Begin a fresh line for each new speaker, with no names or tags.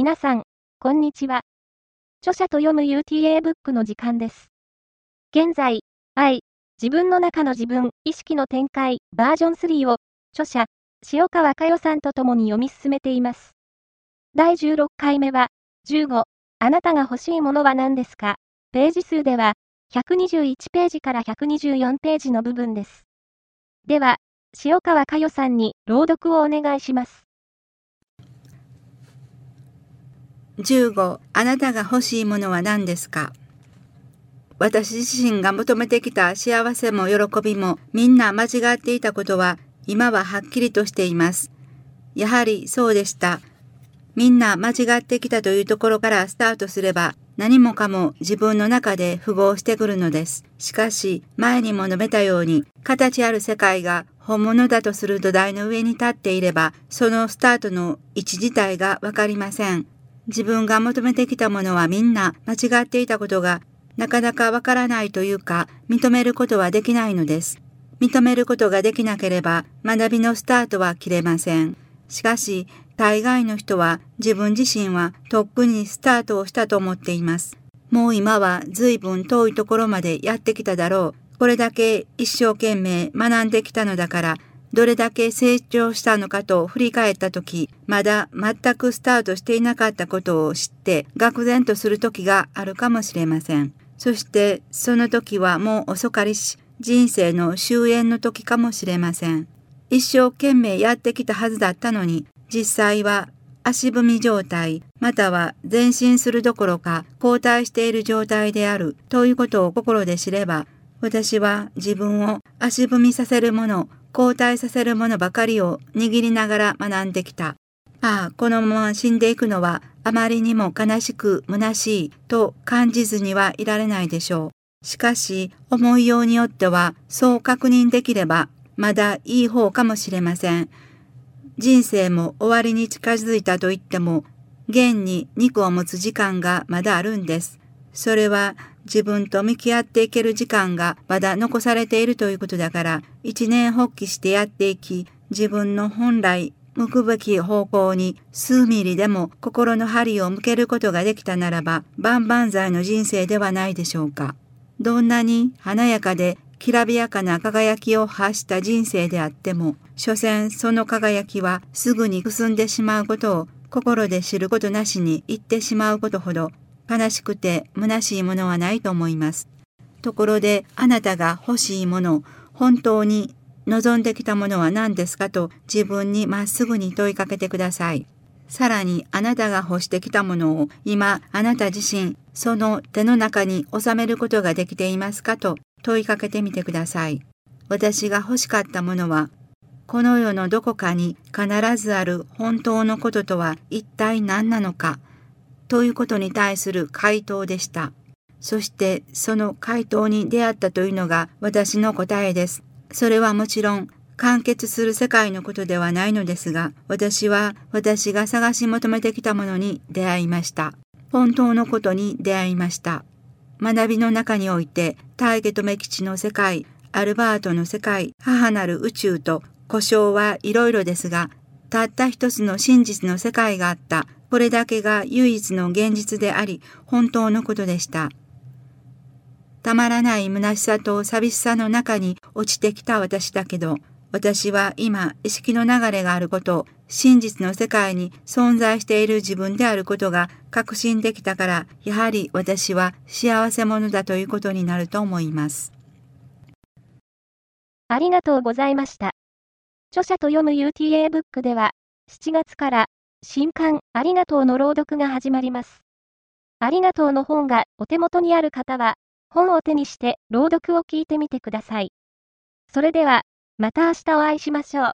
皆さん、こんにちは。著者と読む UTA ブックの時間です。現在、愛、自分の中の自分、意識の展開、バージョン3を、著者、塩川佳代さんと共に読み進めています。第16回目は、15、あなたが欲しいものは何ですか？ページ数では、121ページから124ページの部分です。では、塩川佳代さんに朗読をお願いします。
15あなたが欲しいものは何ですか？私自身が求めてきた幸せも喜びもみんな間違っていたことは今ははっきりとしています。やはりそうでした。みんな間違ってきたというところからスタートすれば何もかも自分の中で符合してくるのです。しかし前にも述べたように形ある世界が本物だとする土台の上に立っていればそのスタートの位置自体がわかりません。自分が求めてきたものはみんな間違っていたことがなかなかわからないというか認めることはできないのです。認めることができなければ学びのスタートは切れません。しかし、大概の人は自分自身はとっくにスタートをしたと思っています。もう今は随分遠いところまでやってきただろう。これだけ一生懸命学んできたのだからどれだけ成長したのかと振り返った時、まだ全くスタートしていなかったことを知って愕然とする時があるかもしれません。そしてその時はもう遅かりし、人生の終焉の時かもしれません。一生懸命やってきたはずだったのに、実際は足踏み状態、または前進するどころか後退している状態であるということを心で知れば、私は自分を足踏みさせるもの、後退させるものばかりを握りながら学んできた。ああ、このまま死んでいくのはあまりにも悲しく虚しいと感じずにはいられないでしょう。しかし、思いようによってはそう確認できればまだいい方かもしれません。人生も終わりに近づいたと言っても、現に肉を持つ時間がまだあるんです。それは自分と向き合っていける時間がまだ残されているということだから、一年発起してやっていき、自分の本来向くべき方向に数ミリでも心の針を向けることができたならば、万々歳の人生ではないでしょうか。どんなに華やかできらびやかな輝きを発した人生であっても、所詮その輝きはすぐにくすんでしまうことを心で知ることなしに言ってしまうことほど悲しくて虚しいものはないと思います。ところであなたが欲しいもの、本当に望んできたものは何ですかと自分にまっすぐに問いかけてください。さらにあなたが欲してきたものを今あなた自身その手の中に収めることができていますかと問いかけてみてください。私が欲しかったものはこの世のどこかに必ずある本当のこととは一体何なのかということに対する回答でした。そしてその回答に出会ったというのが私の答えです。それはもちろん完結する世界のことではないのですが、私は私が探し求めてきたものに出会いました。本当のことに出会いました。学びの中において、大家留吉の世界、アルバートの世界、母なる宇宙と故障はいろいろですが、たった一つの真実の世界があったこれだけが唯一の現実であり、本当のことでした。たまらない虚しさと寂しさの中に落ちてきた私だけど、私は今意識の流れがあること、真実の世界に存在している自分であることが確信できたから、やはり私は幸せ者だということになると思います。
ありがとうございました。著者と読む UTA ブックでは、7月から新刊ありがとうの朗読が始まります。ありがとうの本がお手元にある方は、本を手にして朗読を聞いてみてください。それでは、また明日お会いしましょう。